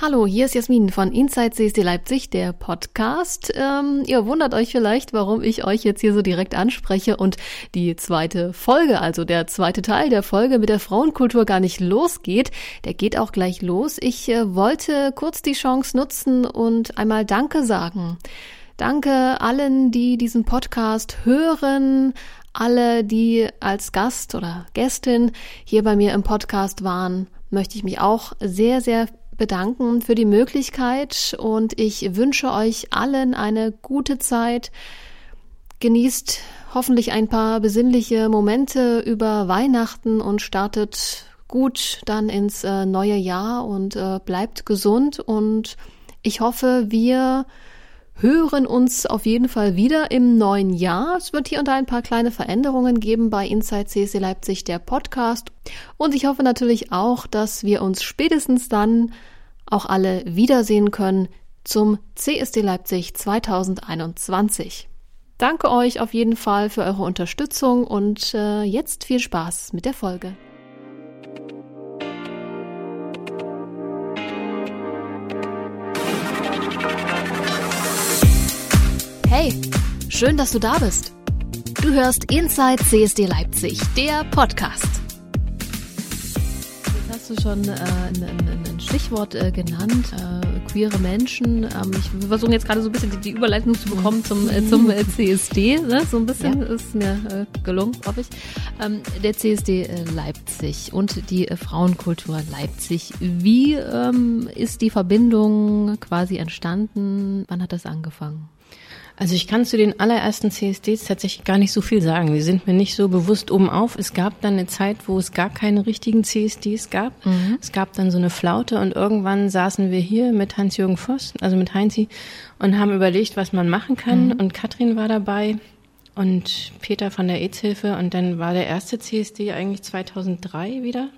Hallo, hier ist Jasmin von Inside CSD Leipzig, der Podcast. Ähm, ihr wundert euch vielleicht, warum ich euch jetzt hier so direkt anspreche und die zweite Folge, also der zweite Teil der Folge mit der Frauenkultur gar nicht losgeht. Der geht auch gleich los. Ich äh, wollte kurz die Chance nutzen und einmal Danke sagen. Danke allen, die diesen Podcast hören, alle, die als Gast oder Gästin hier bei mir im Podcast waren, möchte ich mich auch sehr, sehr bedanken für die Möglichkeit und ich wünsche euch allen eine gute Zeit. Genießt hoffentlich ein paar besinnliche Momente über Weihnachten und startet gut dann ins äh, neue Jahr und äh, bleibt gesund und ich hoffe, wir hören uns auf jeden Fall wieder im neuen Jahr. Es wird hier und da ein paar kleine Veränderungen geben bei Inside CSC Leipzig, der Podcast. Und ich hoffe natürlich auch, dass wir uns spätestens dann auch alle wiedersehen können zum CSD Leipzig 2021. Danke euch auf jeden Fall für eure Unterstützung und äh, jetzt viel Spaß mit der Folge. Schön, dass du da bist. Du hörst Inside CSD Leipzig, der Podcast. Jetzt hast du schon äh, ein, ein, Stichwort äh, genannt, äh, queere Menschen. Ähm, ich versuche jetzt gerade so ein bisschen die, die Überleitung zu bekommen zum, äh, zum äh, CSD. Ne? So ein bisschen ja. ist mir äh, gelungen, hoffe ich. Ähm, der CSD Leipzig und die Frauenkultur Leipzig. Wie ähm, ist die Verbindung quasi entstanden? Wann hat das angefangen? Also ich kann zu den allerersten CSDs tatsächlich gar nicht so viel sagen. Die sind mir nicht so bewusst oben auf. Es gab dann eine Zeit, wo es gar keine richtigen CSDs gab. Mhm. Es gab dann so eine Flaute und irgendwann saßen wir hier mit Hans-Jürgen Voss, also mit Heinzi, und haben überlegt, was man machen kann. Mhm. Und Katrin war dabei und Peter von der AIDS-Hilfe und dann war der erste CSD eigentlich 2003 wieder.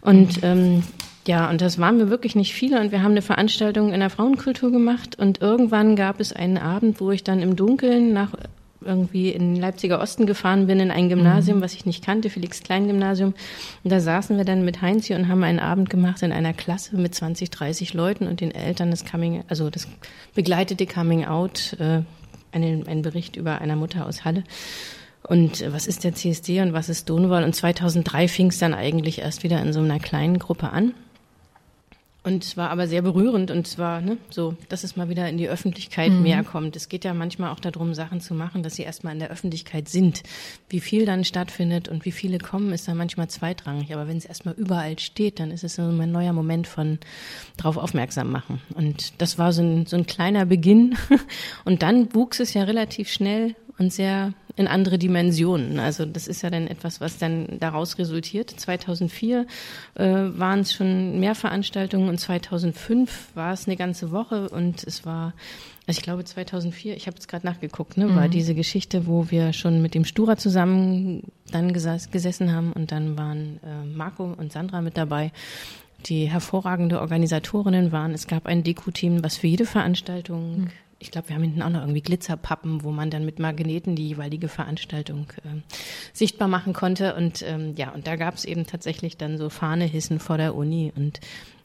Und ähm, ja, und das waren wir wirklich nicht viele und wir haben eine Veranstaltung in der Frauenkultur gemacht und irgendwann gab es einen Abend, wo ich dann im Dunkeln nach irgendwie in Leipziger Osten gefahren bin in ein Gymnasium, mhm. was ich nicht kannte, Felix Klein Gymnasium. Und da saßen wir dann mit Heinz hier und haben einen Abend gemacht in einer Klasse mit 20, 30 Leuten und den Eltern das Coming, also das begleitete Coming Out, äh, einen, einen Bericht über einer Mutter aus Halle. Und was ist der CSD und was ist Stonewall? Und 2003 fing es dann eigentlich erst wieder in so einer kleinen Gruppe an. Und es war aber sehr berührend und zwar ne, so, dass es mal wieder in die Öffentlichkeit mhm. mehr kommt. Es geht ja manchmal auch darum, Sachen zu machen, dass sie erstmal in der Öffentlichkeit sind. Wie viel dann stattfindet und wie viele kommen, ist dann manchmal zweitrangig. Aber wenn es erstmal überall steht, dann ist es so ein neuer Moment von drauf aufmerksam machen. Und das war so ein, so ein kleiner Beginn. Und dann wuchs es ja relativ schnell und sehr in andere Dimensionen. Also das ist ja dann etwas, was dann daraus resultiert. 2004 äh, waren es schon mehr Veranstaltungen und 2005 war es eine ganze Woche und es war, also ich glaube 2004, ich habe jetzt gerade nachgeguckt, ne, mhm. war diese Geschichte, wo wir schon mit dem Stura zusammen dann geses gesessen haben und dann waren äh, Marco und Sandra mit dabei die hervorragende Organisatorinnen waren. Es gab ein Deko-Team, was für jede Veranstaltung mhm ich glaube, wir haben hinten auch noch irgendwie Glitzerpappen, wo man dann mit Magneten die jeweilige Veranstaltung äh, sichtbar machen konnte. Und ähm, ja, und da gab es eben tatsächlich dann so Fahnehissen vor der Uni und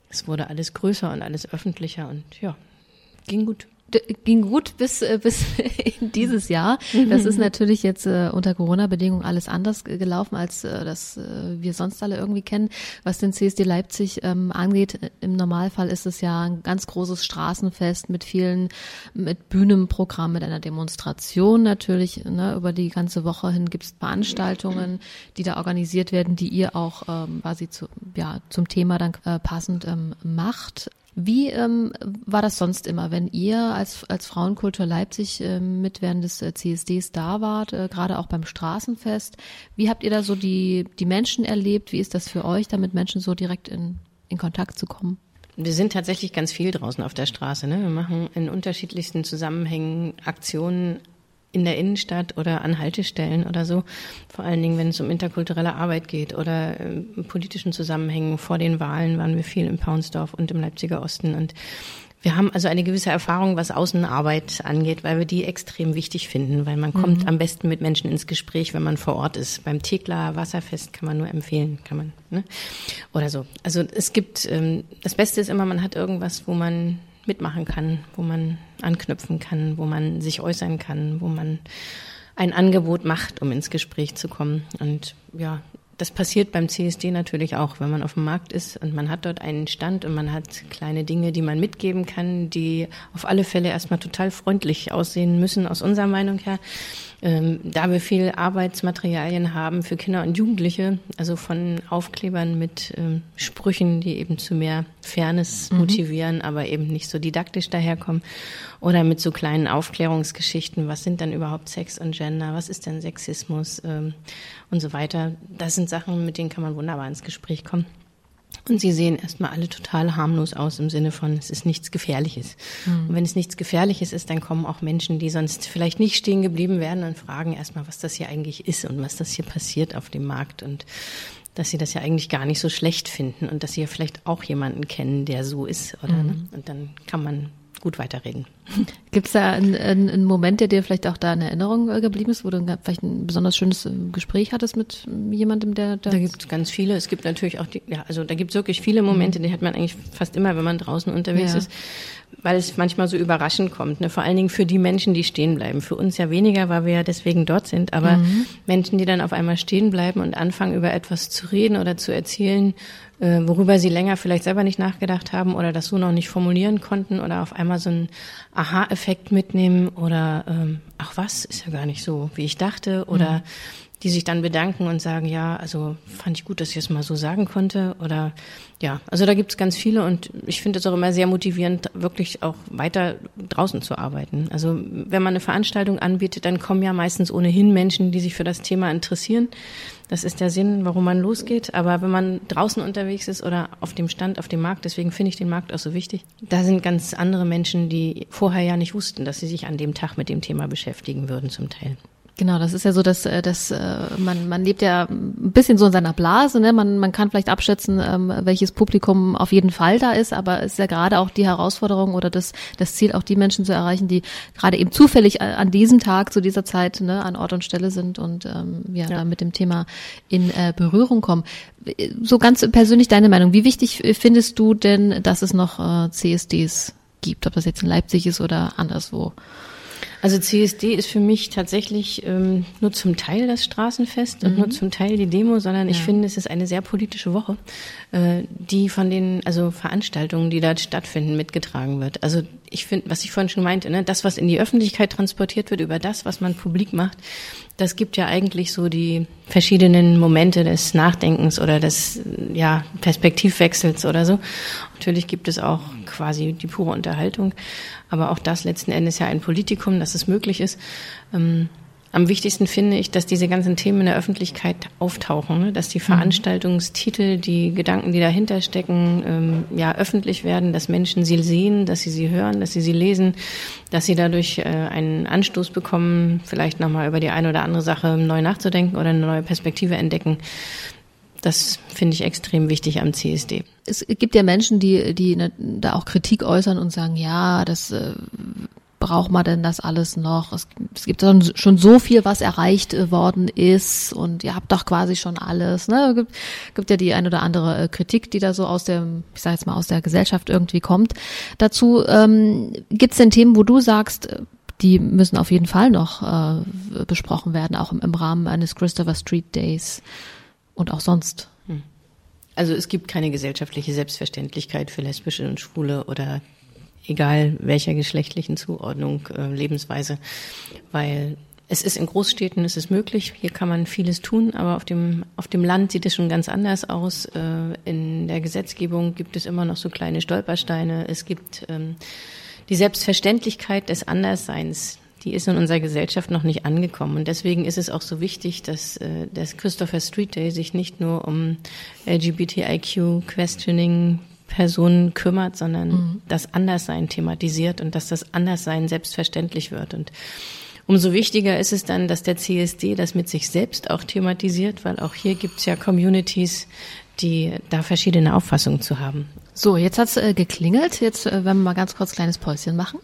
es wurde alles größer und alles öffentlicher und ja, ging gut ging gut bis äh, bis in dieses Jahr. Das ist natürlich jetzt äh, unter Corona-Bedingungen alles anders gelaufen, als äh, das äh, wir sonst alle irgendwie kennen. Was den CSD Leipzig ähm, angeht, im Normalfall ist es ja ein ganz großes Straßenfest mit vielen, mit Bühnenprogramm, mit einer Demonstration natürlich. Ne, über die ganze Woche hin gibt es Veranstaltungen, die da organisiert werden, die ihr auch ähm, quasi zu, ja, zum Thema dann äh, passend ähm, macht. Wie ähm, war das sonst immer, wenn ihr als, als Frauenkultur Leipzig äh, mit während des äh, CSDs da wart, äh, gerade auch beim Straßenfest? Wie habt ihr da so die, die Menschen erlebt? Wie ist das für euch, da mit Menschen so direkt in, in Kontakt zu kommen? Wir sind tatsächlich ganz viel draußen auf der Straße. Ne? Wir machen in unterschiedlichsten Zusammenhängen Aktionen in der Innenstadt oder an Haltestellen oder so. Vor allen Dingen, wenn es um interkulturelle Arbeit geht oder in politischen Zusammenhängen. Vor den Wahlen waren wir viel in Paunsdorf und im Leipziger Osten und Wir haben also eine gewisse Erfahrung, was Außenarbeit angeht, weil wir die extrem wichtig finden, weil man mhm. kommt am besten mit Menschen ins Gespräch, wenn man vor Ort ist. Beim Thekla Wasserfest kann man nur empfehlen, kann man, ne? Oder so. Also es gibt, ähm, das Beste ist immer, man hat irgendwas, wo man mitmachen kann, wo man anknüpfen kann, wo man sich äußern kann, wo man ein Angebot macht, um ins Gespräch zu kommen. Und ja, das passiert beim CSD natürlich auch, wenn man auf dem Markt ist und man hat dort einen Stand und man hat kleine Dinge, die man mitgeben kann, die auf alle Fälle erstmal total freundlich aussehen müssen, aus unserer Meinung her. Ähm, da wir viel Arbeitsmaterialien haben für Kinder und Jugendliche, also von Aufklebern mit ähm, Sprüchen, die eben zu mehr Fairness mhm. motivieren, aber eben nicht so didaktisch daherkommen, oder mit so kleinen Aufklärungsgeschichten, was sind dann überhaupt Sex und Gender, was ist denn Sexismus ähm, und so weiter. Das sind Sachen, mit denen kann man wunderbar ins Gespräch kommen. Und sie sehen erstmal alle total harmlos aus im Sinne von, es ist nichts Gefährliches. Mhm. Und wenn es nichts Gefährliches ist, dann kommen auch Menschen, die sonst vielleicht nicht stehen geblieben wären und fragen erstmal, was das hier eigentlich ist und was das hier passiert auf dem Markt und dass sie das ja eigentlich gar nicht so schlecht finden und dass sie ja vielleicht auch jemanden kennen, der so ist, oder? Mhm. Ne? Und dann kann man gut weiterreden. Gibt es da einen, einen, Moment, der dir vielleicht auch da in Erinnerung äh, geblieben ist, wo du vielleicht ein besonders schönes äh, Gespräch hattest mit jemandem, der da. Da gibt es ganz viele. Es gibt natürlich auch die, ja, also da gibt es wirklich viele Momente, die hat man eigentlich fast immer, wenn man draußen unterwegs ja. ist, weil es manchmal so überraschend kommt. Ne? Vor allen Dingen für die Menschen, die stehen bleiben. Für uns ja weniger, weil wir ja deswegen dort sind. Aber mhm. Menschen, die dann auf einmal stehen bleiben und anfangen, über etwas zu reden oder zu erzählen, äh, worüber sie länger vielleicht selber nicht nachgedacht haben oder das so noch nicht formulieren konnten oder auf einmal so einen Aha-Effekt mitnehmen oder ähm, ach was, ist ja gar nicht so, wie ich dachte oder mhm. Die sich dann bedanken und sagen, ja, also fand ich gut, dass ich es mal so sagen konnte oder ja, also da gibt es ganz viele und ich finde es auch immer sehr motivierend, wirklich auch weiter draußen zu arbeiten. Also wenn man eine Veranstaltung anbietet, dann kommen ja meistens ohnehin Menschen, die sich für das Thema interessieren. Das ist der Sinn, warum man losgeht. Aber wenn man draußen unterwegs ist oder auf dem Stand, auf dem Markt, deswegen finde ich den Markt auch so wichtig, da sind ganz andere Menschen, die vorher ja nicht wussten, dass sie sich an dem Tag mit dem Thema beschäftigen würden zum Teil. Genau, das ist ja so, dass, äh, dass äh, man, man lebt ja ein bisschen so in seiner Blase. Ne? Man, man kann vielleicht abschätzen, ähm, welches Publikum auf jeden Fall da ist, aber es ist ja gerade auch die Herausforderung oder das, das Ziel, auch die Menschen zu erreichen, die gerade eben zufällig an diesem Tag zu dieser Zeit ne, an Ort und Stelle sind und ähm, ja, ja. da mit dem Thema in äh, Berührung kommen. So ganz persönlich deine Meinung. Wie wichtig findest du denn, dass es noch äh, CSDs gibt, ob das jetzt in Leipzig ist oder anderswo? Also CSD ist für mich tatsächlich ähm, nur zum Teil das Straßenfest mhm. und nur mhm. zum Teil die Demo, sondern ich finde, es ist eine sehr politische Woche, äh, die von den also Veranstaltungen, die dort stattfinden, mitgetragen wird. Also ich finde, was ich vorhin schon meinte, ne, das, was in die Öffentlichkeit transportiert wird über das, was man publik macht, das gibt ja eigentlich so die verschiedenen Momente des Nachdenkens oder des ja, Perspektivwechsels oder so. Natürlich gibt es auch quasi die pure Unterhaltung, aber auch das letzten Endes ja ein Politikum, dass es möglich ist. Ähm, am wichtigsten finde ich, dass diese ganzen Themen in der Öffentlichkeit auftauchen, ne? dass die mhm. Veranstaltungstitel, die Gedanken, die dahinter stecken, ähm, ja öffentlich werden, dass Menschen sie sehen, dass sie sie hören, dass sie sie lesen, dass sie dadurch äh, einen Anstoß bekommen, vielleicht nochmal über die eine oder andere Sache neu nachzudenken oder eine neue Perspektive entdecken. Das finde ich extrem wichtig am CSD. Es gibt ja Menschen, die, die ne, da auch Kritik äußern und sagen, ja, das äh, braucht man denn das alles noch? Es, es gibt schon so viel, was erreicht äh, worden ist und ihr habt doch quasi schon alles. Ne? Gibt, gibt ja die ein oder andere äh, Kritik, die da so aus dem, ich sage jetzt mal, aus der Gesellschaft irgendwie kommt. Dazu ähm, gibt es denn Themen, wo du sagst, äh, die müssen auf jeden Fall noch äh, besprochen werden, auch im, im Rahmen eines Christopher Street Days und auch sonst. Hm. Also es gibt keine gesellschaftliche Selbstverständlichkeit für Lesbische und Schwule oder egal welcher geschlechtlichen Zuordnung, äh, Lebensweise, weil es ist in Großstädten, es ist möglich, hier kann man vieles tun, aber auf dem, auf dem Land sieht es schon ganz anders aus. Äh, in der Gesetzgebung gibt es immer noch so kleine Stolpersteine. Es gibt ähm, die Selbstverständlichkeit des Andersseins, die ist in unserer Gesellschaft noch nicht angekommen. Und deswegen ist es auch so wichtig, dass äh, das Christopher Street Day sich nicht nur um LGBTIQ-Questioning Personen kümmert, sondern mhm. das Anderssein thematisiert und dass das Anderssein selbstverständlich wird. Und umso wichtiger ist es dann, dass der CSD das mit sich selbst auch thematisiert, weil auch hier gibt es ja Communities, die da verschiedene Auffassungen zu haben. So, jetzt hat's äh, geklingelt. Jetzt äh, werden wir mal ganz kurz ein kleines Päuschen machen.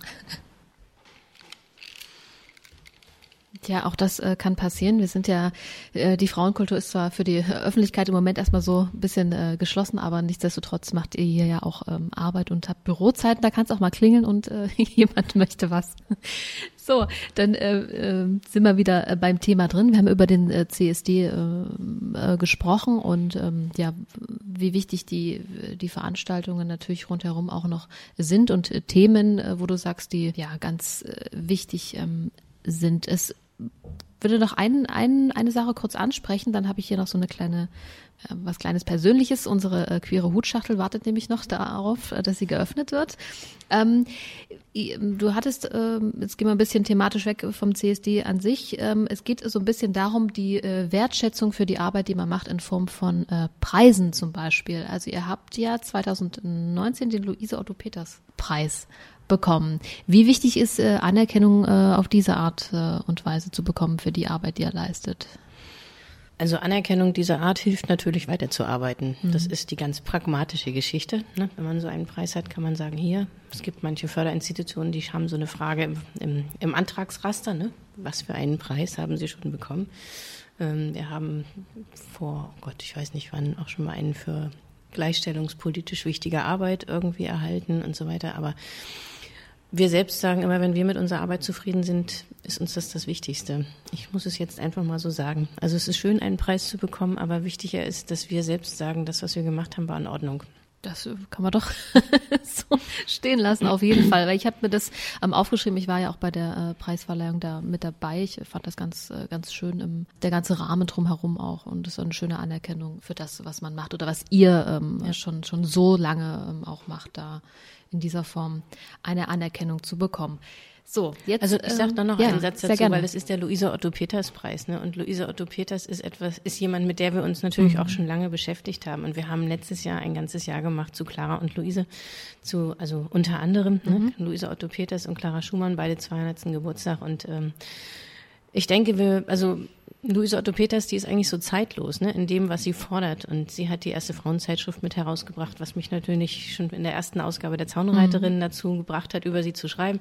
Ja, auch das äh, kann passieren. Wir sind ja, äh, die Frauenkultur ist zwar für die Öffentlichkeit im Moment erstmal so ein bisschen äh, geschlossen, aber nichtsdestotrotz macht ihr hier ja auch ähm, Arbeit und habt Bürozeiten. Da kann es auch mal klingeln und äh, jemand möchte was. So, dann äh, äh, sind wir wieder äh, beim Thema drin. Wir haben über den äh, CSD äh, äh, gesprochen und ähm, ja, wie wichtig die die Veranstaltungen natürlich rundherum auch noch sind und äh, Themen, äh, wo du sagst, die ja ganz äh, wichtig ähm, sind. Es würde noch ein, ein, eine Sache kurz ansprechen, dann habe ich hier noch so eine kleine, äh, was kleines Persönliches. Unsere äh, queere Hutschachtel wartet nämlich noch darauf, äh, dass sie geöffnet wird. Ähm, du hattest, ähm, jetzt gehen wir ein bisschen thematisch weg vom CSD an sich. Ähm, es geht so ein bisschen darum, die äh, Wertschätzung für die Arbeit, die man macht in Form von äh, Preisen zum Beispiel. Also ihr habt ja 2019 den Luise Otto Peters Preis bekommen. Wie wichtig ist äh, Anerkennung äh, auf diese Art äh, und Weise zu bekommen für die Arbeit, die er leistet? Also Anerkennung dieser Art hilft natürlich weiterzuarbeiten. Mhm. Das ist die ganz pragmatische Geschichte. Ne? Wenn man so einen Preis hat, kann man sagen, hier, es gibt manche Förderinstitutionen, die haben so eine Frage im, im, im Antragsraster, ne? was für einen Preis haben sie schon bekommen. Ähm, wir haben vor, oh Gott, ich weiß nicht wann, auch schon mal einen für gleichstellungspolitisch wichtige Arbeit irgendwie erhalten und so weiter. Aber wir selbst sagen immer, wenn wir mit unserer Arbeit zufrieden sind, ist uns das das Wichtigste. Ich muss es jetzt einfach mal so sagen. Also es ist schön, einen Preis zu bekommen, aber wichtiger ist, dass wir selbst sagen, das, was wir gemacht haben, war in Ordnung. Das kann man doch so stehen lassen, auf jeden Fall. Weil ich habe mir das ähm, aufgeschrieben, ich war ja auch bei der äh, Preisverleihung da mit dabei. Ich fand das ganz, äh, ganz schön, im, der ganze Rahmen drumherum auch. Und das ist eine schöne Anerkennung für das, was man macht oder was ihr ähm, ja. schon, schon so lange ähm, auch macht, da in dieser Form eine Anerkennung zu bekommen. So, jetzt. Also ich sage da noch ja, einen Satz dazu, weil es ist der Luisa Otto Peters Preis, ne? Und Luisa Otto Peters ist etwas, ist jemand, mit der wir uns natürlich mhm. auch schon lange beschäftigt haben. Und wir haben letztes Jahr ein ganzes Jahr gemacht zu Clara und Luise, zu, also unter anderem, ne? mhm. ne? Luisa Otto Peters und Clara Schumann, beide 200. Geburtstag. Und ähm, ich denke, wir, also Luise Otto Peters, die ist eigentlich so zeitlos, ne, in dem, was sie fordert. Und sie hat die erste Frauenzeitschrift mit herausgebracht, was mich natürlich schon in der ersten Ausgabe der Zaunreiterin mhm. dazu gebracht hat, über sie zu schreiben.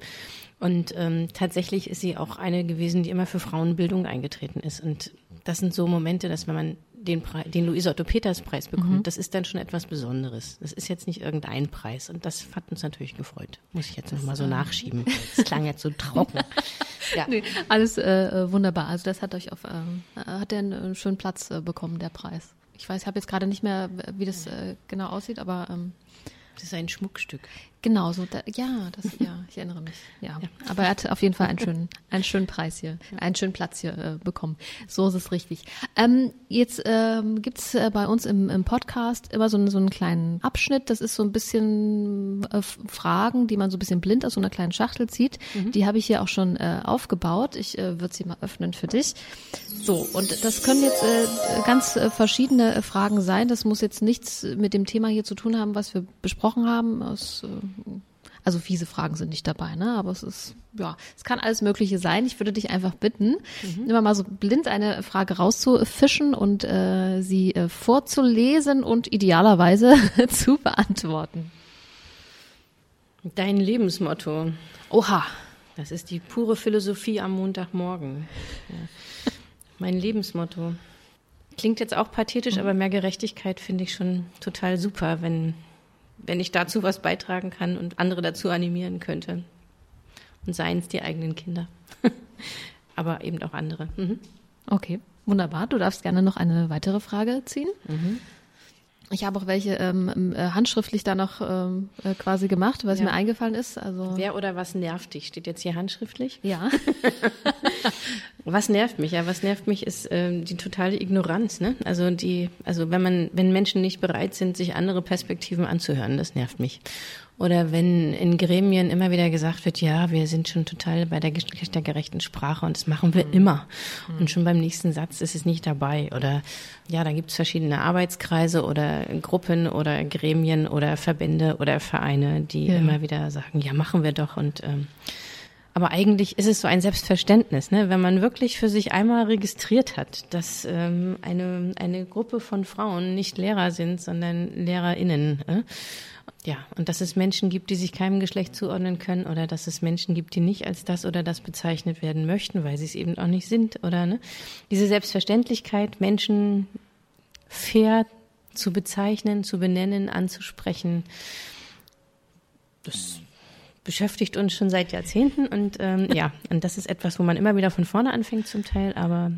Und ähm, tatsächlich ist sie auch eine gewesen, die immer für Frauenbildung eingetreten ist. Und das sind so Momente, dass wenn man den, Pre den Luise Otto Peters Preis bekommt, mhm. das ist dann schon etwas Besonderes. Das ist jetzt nicht irgendein Preis. Und das hat uns natürlich gefreut. Muss ich jetzt nochmal so nachschieben. Das klang jetzt so trocken. ja. Nee, alles äh, wunderbar. Also das hat euch auf, äh, hat der einen schönen Platz äh, bekommen, der Preis. Ich weiß, ich habe jetzt gerade nicht mehr, wie das äh, genau aussieht, aber ähm, das ist ein Schmuckstück. Genau, so, da, ja, das, ja, ich erinnere mich. Ja. ja. aber er hat auf jeden Fall einen schönen, einen schönen Preis hier, einen schönen Platz hier äh, bekommen. So ist es richtig. Ähm, jetzt ähm, gibt es äh, bei uns im, im Podcast immer so, so einen kleinen Abschnitt. Das ist so ein bisschen äh, Fragen, die man so ein bisschen blind aus so einer kleinen Schachtel zieht. Mhm. Die habe ich hier auch schon äh, aufgebaut. Ich äh, würde sie mal öffnen für dich. So, und das können jetzt äh, ganz äh, verschiedene äh, Fragen sein. Das muss jetzt nichts mit dem Thema hier zu tun haben, was wir besprochen haben. Aus, äh, also fiese Fragen sind nicht dabei, ne? Aber es ist, ja, es kann alles Mögliche sein. Ich würde dich einfach bitten, mhm. immer mal so blind eine Frage rauszufischen und äh, sie äh, vorzulesen und idealerweise zu beantworten. Dein Lebensmotto. Oha. Das ist die pure Philosophie am Montagmorgen. Ja. Mein Lebensmotto. Klingt jetzt auch pathetisch, mhm. aber mehr Gerechtigkeit finde ich schon total super, wenn wenn ich dazu was beitragen kann und andere dazu animieren könnte. Und seien es die eigenen Kinder. Aber eben auch andere. Mhm. Okay, wunderbar. Du darfst gerne noch eine weitere Frage ziehen. Mhm. Ich habe auch welche ähm, äh, handschriftlich da noch ähm, äh, quasi gemacht, was ja. mir eingefallen ist. Also Wer oder was nervt dich? Steht jetzt hier handschriftlich? Ja. was nervt mich? Ja, was nervt mich ist ähm, die totale Ignoranz. Ne? Also die, also wenn man, wenn Menschen nicht bereit sind, sich andere Perspektiven anzuhören, das nervt mich. Oder wenn in Gremien immer wieder gesagt wird, ja, wir sind schon total bei der geschlechtergerechten Sprache und das machen wir mhm. immer. Und schon beim nächsten Satz ist es nicht dabei. Oder ja, da gibt es verschiedene Arbeitskreise oder Gruppen oder Gremien oder Verbände oder Vereine, die ja. immer wieder sagen, ja, machen wir doch. Und ähm, aber eigentlich ist es so ein Selbstverständnis, ne? wenn man wirklich für sich einmal registriert hat, dass ähm, eine, eine Gruppe von Frauen nicht Lehrer sind, sondern LehrerInnen. Äh? Ja, und dass es Menschen gibt, die sich keinem Geschlecht zuordnen können oder dass es Menschen gibt, die nicht als das oder das bezeichnet werden möchten, weil sie es eben auch nicht sind oder ne? Diese Selbstverständlichkeit, Menschen fair zu bezeichnen, zu benennen, anzusprechen, das beschäftigt uns schon seit Jahrzehnten und ähm, ja, und das ist etwas, wo man immer wieder von vorne anfängt zum Teil, aber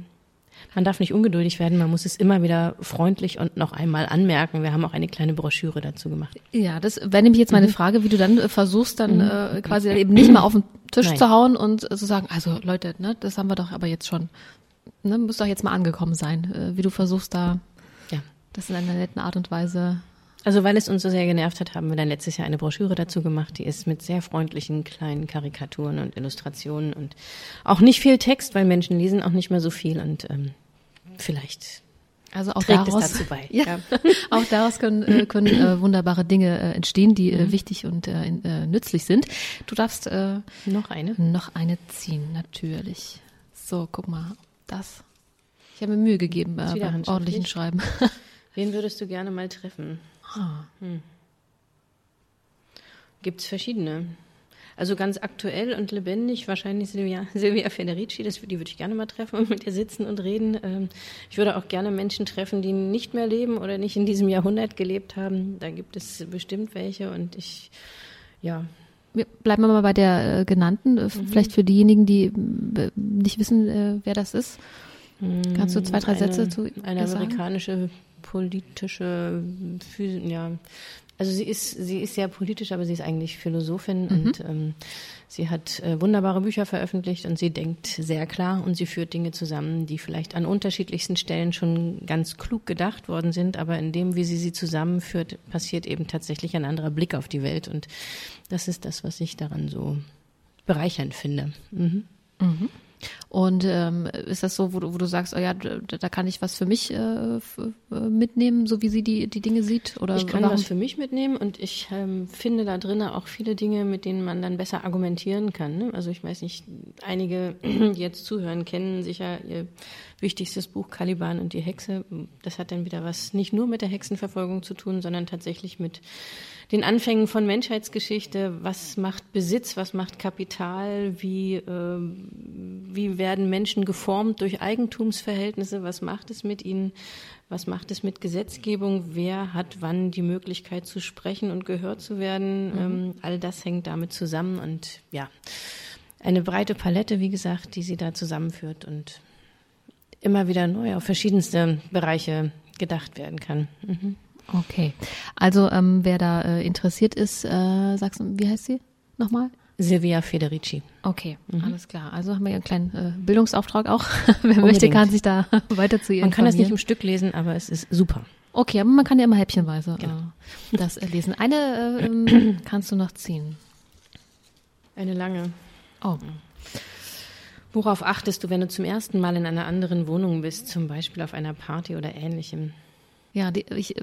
man darf nicht ungeduldig werden, man muss es immer wieder freundlich und noch einmal anmerken. Wir haben auch eine kleine Broschüre dazu gemacht. Ja, das wäre nämlich jetzt meine mhm. Frage, wie du dann äh, versuchst, dann mhm. äh, quasi eben nicht mal auf den Tisch Nein. zu hauen und äh, zu sagen, also Leute, ne, das haben wir doch aber jetzt schon, ne, muss doch jetzt mal angekommen sein, äh, wie du versuchst da ja. das in einer netten Art und Weise also weil es uns so sehr genervt hat, haben wir dann letztes Jahr eine Broschüre dazu gemacht, die ist mit sehr freundlichen kleinen Karikaturen und Illustrationen und auch nicht viel Text, weil Menschen lesen auch nicht mehr so viel und ähm, vielleicht also auch trägt daraus, es dazu bei. Ja, ja. auch daraus können, äh, können äh, wunderbare Dinge äh, entstehen, die äh, mhm. wichtig und äh, äh, nützlich sind. Du darfst noch eine, noch eine ziehen, natürlich. So, guck mal, das. Ich habe mir Mühe gegeben beim ordentlichen Schreiben. Wen würdest du gerne mal treffen? Ah. Hm. Gibt es verschiedene. Also ganz aktuell und lebendig wahrscheinlich Silvia, Silvia Federici, das, die würde ich gerne mal treffen und mit ihr sitzen und reden. Ähm, ich würde auch gerne Menschen treffen, die nicht mehr leben oder nicht in diesem Jahrhundert gelebt haben. Da gibt es bestimmt welche und ich, ja. Bleiben wir mal bei der äh, genannten, äh, mhm. vielleicht für diejenigen, die äh, nicht wissen, äh, wer das ist. Kannst du zwei, drei eine, Sätze zu Eine amerikanische politische, ja, also sie ist, sie ist sehr politisch, aber sie ist eigentlich Philosophin mhm. und ähm, sie hat äh, wunderbare Bücher veröffentlicht und sie denkt sehr klar und sie führt Dinge zusammen, die vielleicht an unterschiedlichsten Stellen schon ganz klug gedacht worden sind, aber in dem, wie sie sie zusammenführt, passiert eben tatsächlich ein anderer Blick auf die Welt und das ist das, was ich daran so bereichernd finde. Mhm. Mhm. Und ähm, ist das so, wo du, wo du sagst, oh ja, da, da kann ich was für mich äh, mitnehmen, so wie sie die, die Dinge sieht? Oder ich kann warum? was für mich mitnehmen und ich ähm, finde da drinnen auch viele Dinge, mit denen man dann besser argumentieren kann. Ne? Also ich weiß nicht, einige, die jetzt zuhören, kennen sicher ihr wichtigstes Buch Caliban und die Hexe. Das hat dann wieder was nicht nur mit der Hexenverfolgung zu tun, sondern tatsächlich mit den Anfängen von Menschheitsgeschichte. Was macht Besitz? Was macht Kapital? Wie, äh, wie werden Menschen geformt durch Eigentumsverhältnisse? Was macht es mit ihnen? Was macht es mit Gesetzgebung? Wer hat wann die Möglichkeit zu sprechen und gehört zu werden? Mhm. Ähm, all das hängt damit zusammen und ja, eine breite Palette, wie gesagt, die sie da zusammenführt und immer wieder neu auf verschiedenste Bereiche gedacht werden kann. Mhm. Okay, also ähm, wer da äh, interessiert ist, äh, sagst du, wie heißt sie nochmal? Silvia Federici. Okay, mhm. alles klar. Also haben wir einen kleinen äh, Bildungsauftrag auch. Wer Unbedingt. möchte, kann sich da weiter zu ihr Man kann das nicht im Stück lesen, aber es ist super. Okay, aber man kann ja immer häppchenweise genau. äh, das lesen. Eine äh, ähm, kannst du noch ziehen. Eine lange. Oh. Worauf achtest du, wenn du zum ersten Mal in einer anderen Wohnung bist, zum Beispiel auf einer Party oder ähnlichem? Ja, die, ich,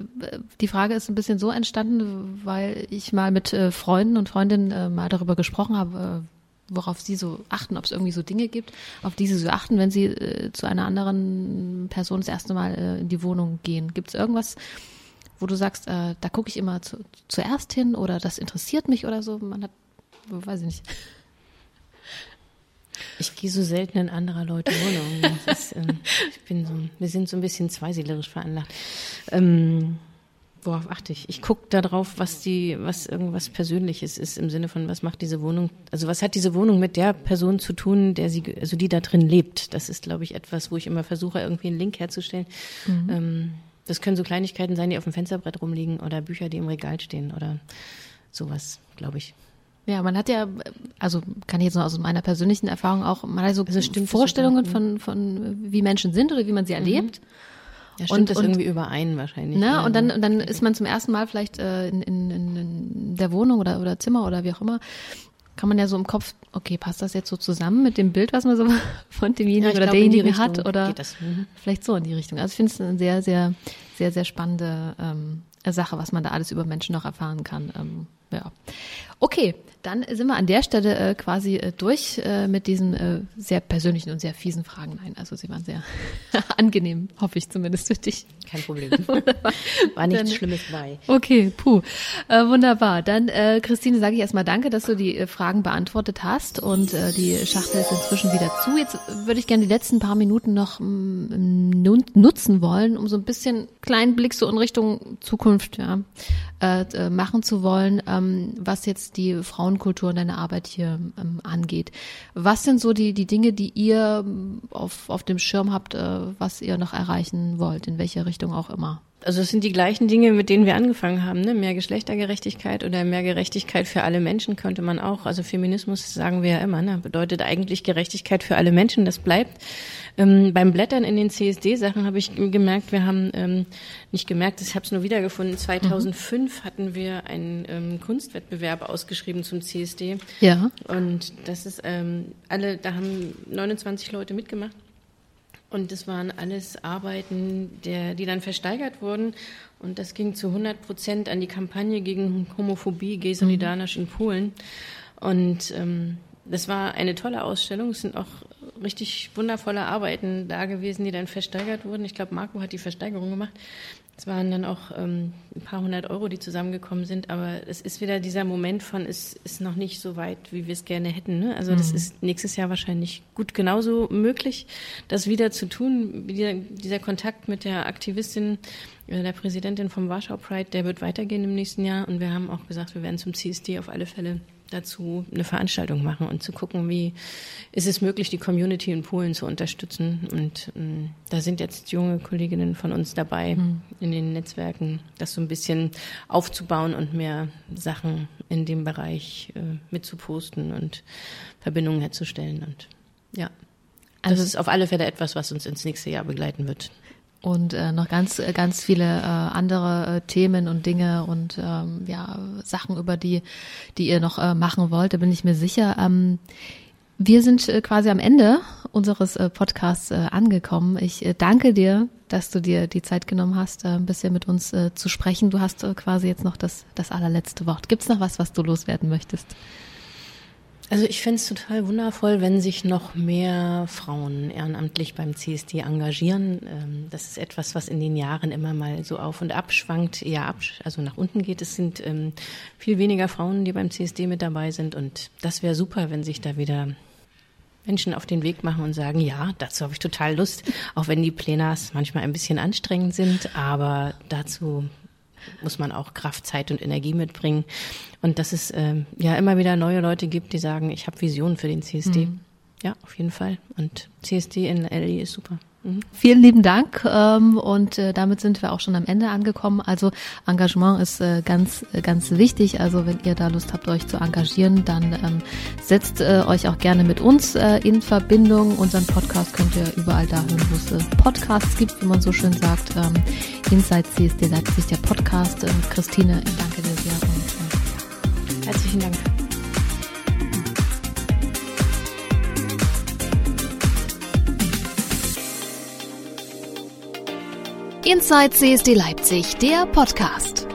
die Frage ist ein bisschen so entstanden, weil ich mal mit äh, Freunden und Freundinnen äh, mal darüber gesprochen habe, äh, worauf sie so achten, ob es irgendwie so Dinge gibt, auf die sie so achten, wenn sie äh, zu einer anderen Person das erste Mal äh, in die Wohnung gehen. Gibt es irgendwas, wo du sagst, äh, da gucke ich immer zu, zuerst hin oder das interessiert mich oder so? Man hat, weiß ich nicht. Ich gehe so selten in anderer Leute Wohnungen. Ähm, ich bin so, wir sind so ein bisschen zweiseelerisch veranlagt. Ähm, worauf achte ich? Ich gucke darauf, was die, was irgendwas Persönliches ist im Sinne von, was macht diese Wohnung, also was hat diese Wohnung mit der Person zu tun, der sie, also die da drin lebt. Das ist, glaube ich, etwas, wo ich immer versuche, irgendwie einen Link herzustellen. Mhm. Ähm, das können so Kleinigkeiten sein, die auf dem Fensterbrett rumliegen oder Bücher, die im Regal stehen oder sowas, glaube ich. Ja, man hat ja, also kann ich jetzt nur aus meiner persönlichen Erfahrung auch, man hat so also Vorstellungen von, von wie Menschen sind oder wie man sie mhm. erlebt. Ja, stimmt und, das und, irgendwie überein wahrscheinlich. Ne? Ja, und dann, und dann ist man zum ersten Mal vielleicht äh, in, in, in der Wohnung oder, oder Zimmer oder wie auch immer, kann man ja so im Kopf, okay, passt das jetzt so zusammen mit dem Bild, was man so von demjenigen ja, oder derjenigen hat oder mhm. vielleicht so in die Richtung. Also ich finde es eine sehr, sehr, sehr, sehr spannende ähm, Sache, was man da alles über Menschen noch erfahren kann. Ähm, Ja. Okay, dann sind wir an der Stelle äh, quasi äh, durch äh, mit diesen äh, sehr persönlichen und sehr fiesen Fragen. Nein, also sie waren sehr angenehm, hoffe ich zumindest für dich. Kein Problem. War nichts Dann, Schlimmes bei. Okay, puh. Äh, wunderbar. Dann, äh, Christine, sage ich erstmal danke, dass du die Fragen beantwortet hast und die Schachtel ist inzwischen wieder zu. Jetzt würde ich gerne die letzten paar Minuten noch mm, nutzen wollen, um so ein bisschen kleinen Blick so in Richtung Zukunft ja, machen zu wollen, ähm, was jetzt die Frauenkultur und deine Arbeit hier ähm, angeht. Was sind so die, die Dinge, die ihr ähm, auf, auf dem Schirm habt, äh, was ihr noch erreichen wollt, in welche Richtung auch immer? Also es sind die gleichen Dinge, mit denen wir angefangen haben, ne? Mehr Geschlechtergerechtigkeit oder mehr Gerechtigkeit für alle Menschen könnte man auch. Also Feminismus sagen wir ja immer, ne? bedeutet eigentlich Gerechtigkeit für alle Menschen. Das bleibt. Ähm, beim Blättern in den CSD-Sachen habe ich gemerkt, wir haben ähm, nicht gemerkt, ich habe es nur wiedergefunden. 2005 mhm. hatten wir einen ähm, Kunstwettbewerb ausgeschrieben zum CSD. Ja. Und das ist ähm, alle, da haben 29 Leute mitgemacht. Und das waren alles Arbeiten, der, die dann versteigert wurden. Und das ging zu 100 Prozent an die Kampagne gegen Homophobie, Gay Solidarność in Polen. Und ähm, das war eine tolle Ausstellung. Es sind auch richtig wundervolle Arbeiten da gewesen, die dann versteigert wurden. Ich glaube, Marco hat die Versteigerung gemacht. Es waren dann auch ähm, ein paar hundert Euro, die zusammengekommen sind, aber es ist wieder dieser Moment von, es ist noch nicht so weit, wie wir es gerne hätten. Ne? Also mhm. das ist nächstes Jahr wahrscheinlich gut genauso möglich, das wieder zu tun. Dieser, dieser Kontakt mit der Aktivistin, äh, der Präsidentin vom Warschau Pride, der wird weitergehen im nächsten Jahr und wir haben auch gesagt, wir werden zum CSD auf alle Fälle dazu eine Veranstaltung machen und zu gucken, wie ist es möglich, die Community in Polen zu unterstützen. Und ähm, da sind jetzt junge Kolleginnen von uns dabei, mhm. in den Netzwerken das so ein bisschen aufzubauen und mehr Sachen in dem Bereich äh, mitzuposten und Verbindungen herzustellen. Und ja, also das ist auf alle Fälle etwas, was uns ins nächste Jahr begleiten wird und äh, noch ganz äh, ganz viele äh, andere äh, Themen und Dinge und ähm, ja Sachen über die die ihr noch äh, machen wollt. Da bin ich mir sicher. Ähm, wir sind äh, quasi am Ende unseres äh, Podcasts äh, angekommen. Ich äh, danke dir dass du dir die Zeit genommen hast äh, ein bisschen mit uns äh, zu sprechen. Du hast äh, quasi jetzt noch das das allerletzte Wort. Gibt's noch was was du loswerden möchtest also ich fände es total wundervoll, wenn sich noch mehr Frauen ehrenamtlich beim CSD engagieren. Ähm, das ist etwas, was in den Jahren immer mal so auf und ab schwankt, eher ab, also nach unten geht. Es sind ähm, viel weniger Frauen, die beim CSD mit dabei sind. Und das wäre super, wenn sich da wieder Menschen auf den Weg machen und sagen, ja, dazu habe ich total Lust, auch wenn die Plenars manchmal ein bisschen anstrengend sind, aber dazu muss man auch Kraft, Zeit und Energie mitbringen. Und dass es ähm, ja immer wieder neue Leute gibt, die sagen, ich habe Visionen für den CSD. Mhm. Ja, auf jeden Fall. Und CSD in LA ist super. Vielen lieben Dank ähm, und äh, damit sind wir auch schon am Ende angekommen. Also Engagement ist äh, ganz, äh, ganz wichtig. Also wenn ihr da Lust habt, euch zu engagieren, dann ähm, setzt euch auch gerne mit uns in Verbindung. Unseren Podcast könnt ihr überall da hören, wo es Podcasts gibt, wie man so schön sagt. Ähm, Inside CSD Leipzig, der Podcast. Christine, danke dir sehr herzlichen Dank. Inside CSD Leipzig, der Podcast.